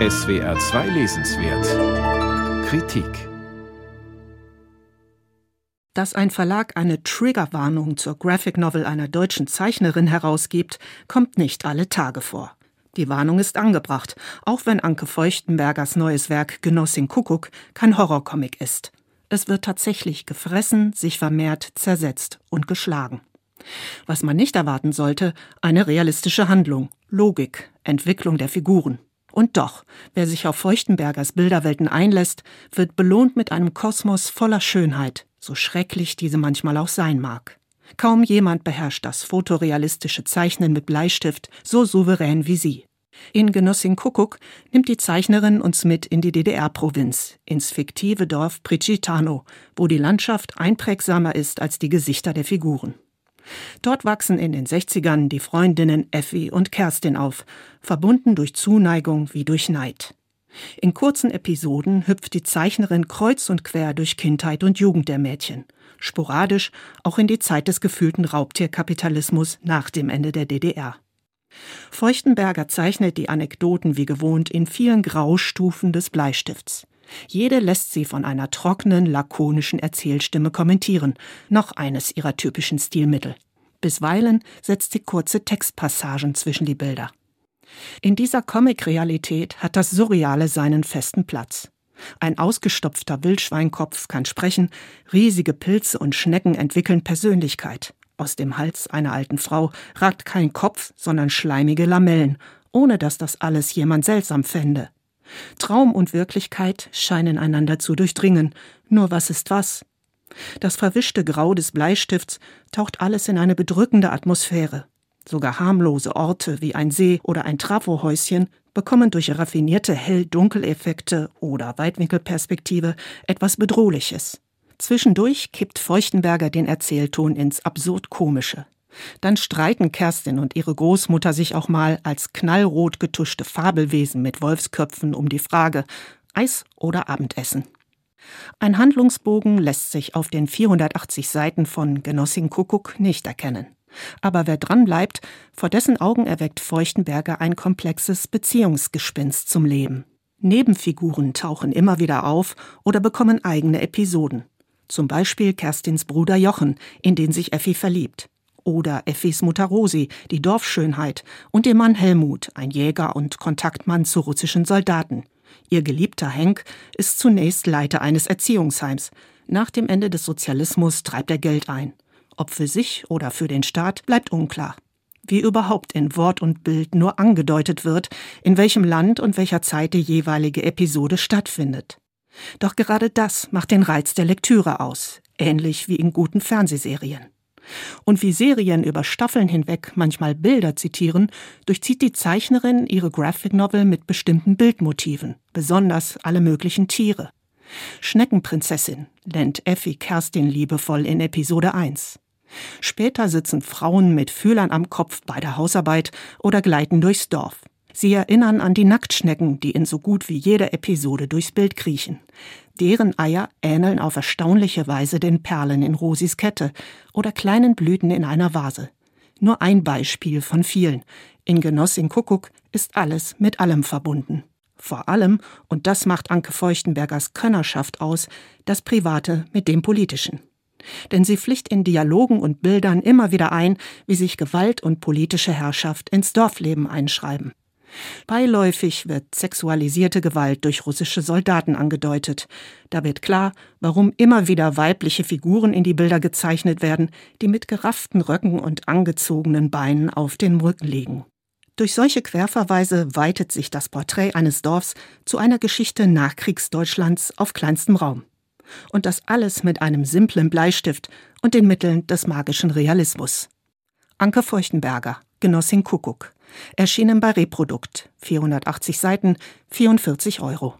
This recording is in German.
SWR 2 Lesenswert Kritik Dass ein Verlag eine Triggerwarnung zur Graphic Novel einer deutschen Zeichnerin herausgibt, kommt nicht alle Tage vor. Die Warnung ist angebracht, auch wenn Anke Feuchtenbergers neues Werk Genossin Kuckuck kein Horrorcomic ist. Es wird tatsächlich gefressen, sich vermehrt, zersetzt und geschlagen. Was man nicht erwarten sollte, eine realistische Handlung, Logik, Entwicklung der Figuren. Und doch, wer sich auf Feuchtenbergers Bilderwelten einlässt, wird belohnt mit einem Kosmos voller Schönheit, so schrecklich diese manchmal auch sein mag. Kaum jemand beherrscht das fotorealistische Zeichnen mit Bleistift so souverän wie sie. In Genossin Kuckuck nimmt die Zeichnerin uns mit in die DDR-Provinz, ins fiktive Dorf Pricitano, wo die Landschaft einprägsamer ist als die Gesichter der Figuren. Dort wachsen in den 60ern die Freundinnen Effi und Kerstin auf, verbunden durch Zuneigung wie durch Neid. In kurzen Episoden hüpft die Zeichnerin kreuz und quer durch Kindheit und Jugend der Mädchen, sporadisch auch in die Zeit des gefühlten Raubtierkapitalismus nach dem Ende der DDR. Feuchtenberger zeichnet die Anekdoten wie gewohnt in vielen Graustufen des Bleistifts. Jede lässt sie von einer trockenen, lakonischen Erzählstimme kommentieren, noch eines ihrer typischen Stilmittel. Bisweilen setzt sie kurze Textpassagen zwischen die Bilder. In dieser Comic-Realität hat das Surreale seinen festen Platz. Ein ausgestopfter Wildschweinkopf kann sprechen, riesige Pilze und Schnecken entwickeln Persönlichkeit. Aus dem Hals einer alten Frau ragt kein Kopf, sondern schleimige Lamellen, ohne dass das alles jemand seltsam fände. Traum und Wirklichkeit scheinen einander zu durchdringen. Nur was ist was? Das verwischte Grau des Bleistifts taucht alles in eine bedrückende Atmosphäre. Sogar harmlose Orte wie ein See oder ein Trafohäuschen bekommen durch raffinierte Hell-Dunkel-Effekte oder Weitwinkelperspektive etwas Bedrohliches. Zwischendurch kippt Feuchtenberger den Erzählton ins absurd Komische. Dann streiten Kerstin und ihre Großmutter sich auch mal als knallrot getuschte Fabelwesen mit Wolfsköpfen um die Frage Eis oder Abendessen. Ein Handlungsbogen lässt sich auf den 480 Seiten von Genossin Kuckuck nicht erkennen. Aber wer dranbleibt, vor dessen Augen erweckt Feuchtenberger ein komplexes Beziehungsgespinst zum Leben. Nebenfiguren tauchen immer wieder auf oder bekommen eigene Episoden. Zum Beispiel Kerstins Bruder Jochen, in den sich Effi verliebt oder Effis Mutter Rosi, die Dorfschönheit, und ihr Mann Helmut, ein Jäger und Kontaktmann zu russischen Soldaten. Ihr geliebter Henk ist zunächst Leiter eines Erziehungsheims. Nach dem Ende des Sozialismus treibt er Geld ein. Ob für sich oder für den Staat bleibt unklar. Wie überhaupt in Wort und Bild nur angedeutet wird, in welchem Land und welcher Zeit die jeweilige Episode stattfindet. Doch gerade das macht den Reiz der Lektüre aus, ähnlich wie in guten Fernsehserien. Und wie Serien über Staffeln hinweg manchmal Bilder zitieren, durchzieht die Zeichnerin ihre Graphic Novel mit bestimmten Bildmotiven, besonders alle möglichen Tiere. Schneckenprinzessin nennt Effi Kerstin liebevoll in Episode 1. Später sitzen Frauen mit Fühlern am Kopf bei der Hausarbeit oder gleiten durchs Dorf. Sie erinnern an die Nacktschnecken, die in so gut wie jeder Episode durchs Bild kriechen. Deren Eier ähneln auf erstaunliche Weise den Perlen in Rosis Kette oder kleinen Blüten in einer Vase. Nur ein Beispiel von vielen. In Genossin Kuckuck ist alles mit allem verbunden. Vor allem, und das macht Anke Feuchtenbergers Könnerschaft aus, das Private mit dem Politischen. Denn sie pflicht in Dialogen und Bildern immer wieder ein, wie sich Gewalt und politische Herrschaft ins Dorfleben einschreiben. Beiläufig wird sexualisierte Gewalt durch russische Soldaten angedeutet. Da wird klar, warum immer wieder weibliche Figuren in die Bilder gezeichnet werden, die mit gerafften Röcken und angezogenen Beinen auf den Rücken liegen. Durch solche Querverweise weitet sich das Porträt eines Dorfs zu einer Geschichte Nachkriegsdeutschlands auf kleinstem Raum. Und das alles mit einem simplen Bleistift und den Mitteln des magischen Realismus. Anke Feuchtenberger, Genossin Kuckuck. Erschienen bei Reprodukt. 480 Seiten, 44 Euro.